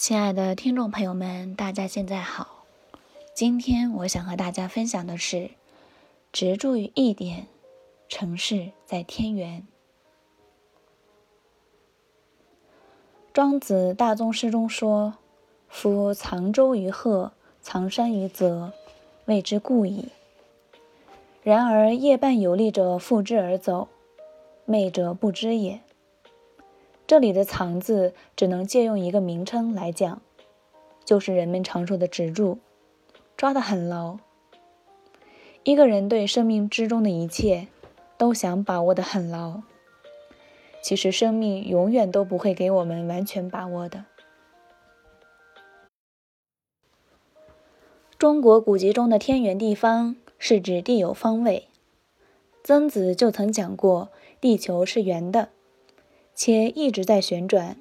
亲爱的听众朋友们，大家现在好。今天我想和大家分享的是“执著于一点，成事在天元”。庄子大宗师中说：“夫藏舟于壑，藏山于泽，谓之固矣。然而夜半游历者负之而走，昧者不知也。”这里的“藏”字只能借用一个名称来讲，就是人们常说的“执住”，抓得很牢。一个人对生命之中的一切都想把握得很牢，其实生命永远都不会给我们完全把握的。中国古籍中的天圆地方是指地有方位，曾子就曾讲过，地球是圆的。且一直在旋转。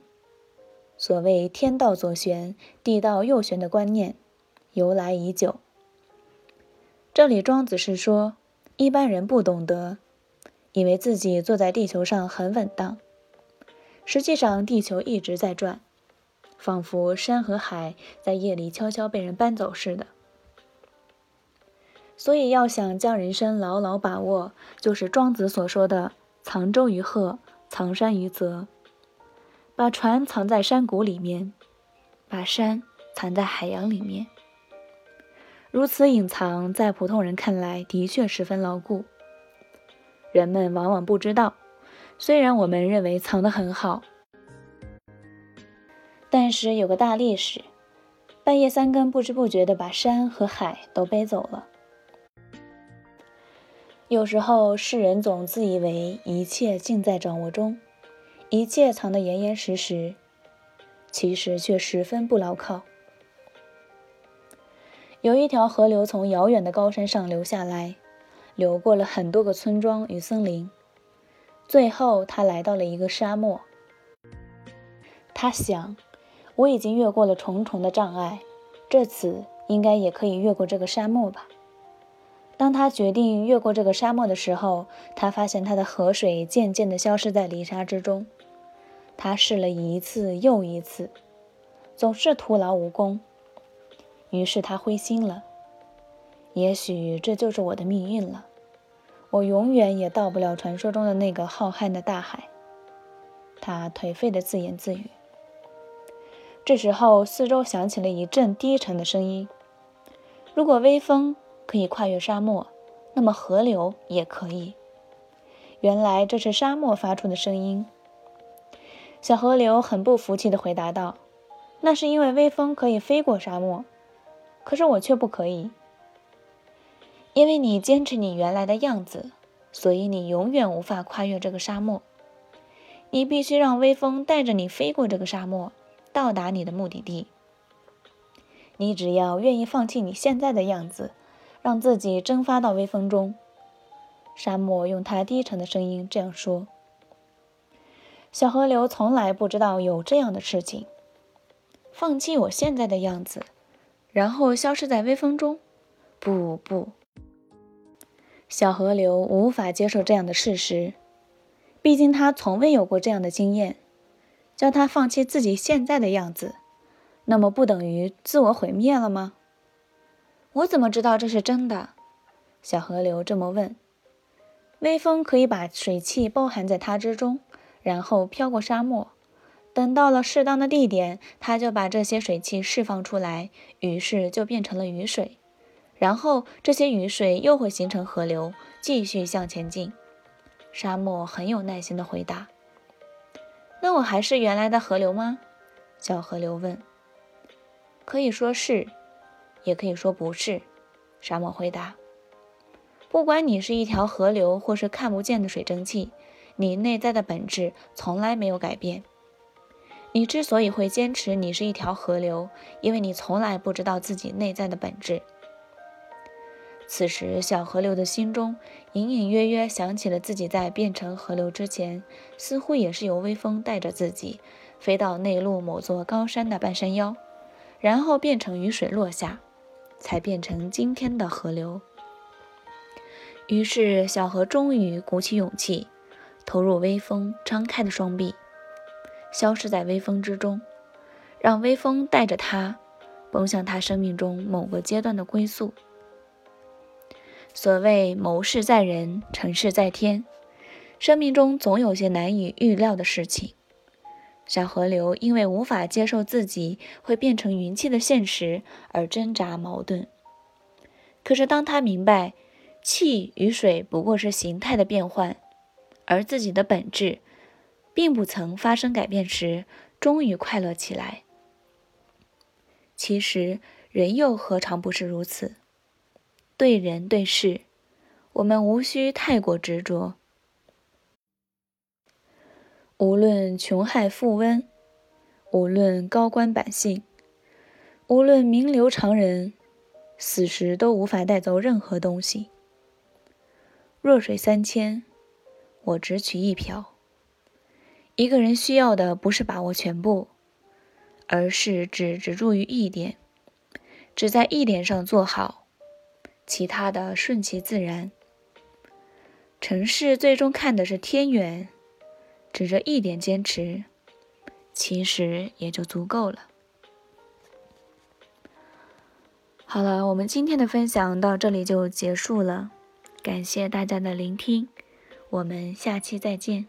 所谓“天道左旋，地道右旋”的观念由来已久。这里庄子是说，一般人不懂得，以为自己坐在地球上很稳当，实际上地球一直在转，仿佛山和海在夜里悄悄被人搬走似的。所以，要想将人生牢牢把握，就是庄子所说的“藏舟于壑”。藏山于泽，把船藏在山谷里面，把山藏在海洋里面。如此隐藏，在普通人看来的确十分牢固。人们往往不知道，虽然我们认为藏得很好，但是有个大历史，半夜三更不知不觉地把山和海都背走了。有时候，世人总自以为一切尽在掌握中，一切藏得严严实实，其实却十分不牢靠。有一条河流从遥远的高山上流下来，流过了很多个村庄与森林，最后他来到了一个沙漠。他想，我已经越过了重重的障碍，这次应该也可以越过这个沙漠吧。当他决定越过这个沙漠的时候，他发现他的河水渐渐地消失在泥沙之中。他试了一次又一次，总是徒劳无功。于是他灰心了。也许这就是我的命运了，我永远也到不了传说中的那个浩瀚的大海。他颓废地自言自语。这时候，四周响起了一阵低沉的声音：“如果微风……”可以跨越沙漠，那么河流也可以。原来这是沙漠发出的声音。小河流很不服气地回答道：“那是因为微风可以飞过沙漠，可是我却不可以。因为你坚持你原来的样子，所以你永远无法跨越这个沙漠。你必须让微风带着你飞过这个沙漠，到达你的目的地。你只要愿意放弃你现在的样子。”让自己蒸发到微风中。沙漠用它低沉的声音这样说：“小河流从来不知道有这样的事情。放弃我现在的样子，然后消失在微风中？不不，小河流无法接受这样的事实。毕竟他从未有过这样的经验。叫他放弃自己现在的样子，那么不等于自我毁灭了吗？”我怎么知道这是真的？小河流这么问。微风可以把水汽包含在它之中，然后飘过沙漠。等到了适当的地点，它就把这些水汽释放出来，于是就变成了雨水。然后这些雨水又会形成河流，继续向前进。沙漠很有耐心地回答：“那我还是原来的河流吗？”小河流问。“可以说是。”也可以说不是，沙漠回答。不管你是一条河流，或是看不见的水蒸气，你内在的本质从来没有改变。你之所以会坚持你是一条河流，因为你从来不知道自己内在的本质。此时，小河流的心中隐隐约约想起了自己在变成河流之前，似乎也是由微风带着自己飞到内陆某座高山的半山腰，然后变成雨水落下。才变成今天的河流。于是，小河终于鼓起勇气，投入微风，张开的双臂，消失在微风之中，让微风带着他，奔向他生命中某个阶段的归宿。所谓谋事在人，成事在天，生命中总有些难以预料的事情。小河流因为无法接受自己会变成云气的现实而挣扎矛盾。可是当他明白气与水不过是形态的变换，而自己的本质并不曾发生改变时，终于快乐起来。其实人又何尝不是如此？对人对事，我们无需太过执着。无论穷害富温，无论高官百姓，无论名流常人，死时都无法带走任何东西。弱水三千，我只取一瓢。一个人需要的不是把握全部，而是只执着于一点，只在一点上做好，其他的顺其自然。成事最终看的是天缘。只这一点坚持，其实也就足够了。好了，我们今天的分享到这里就结束了，感谢大家的聆听，我们下期再见。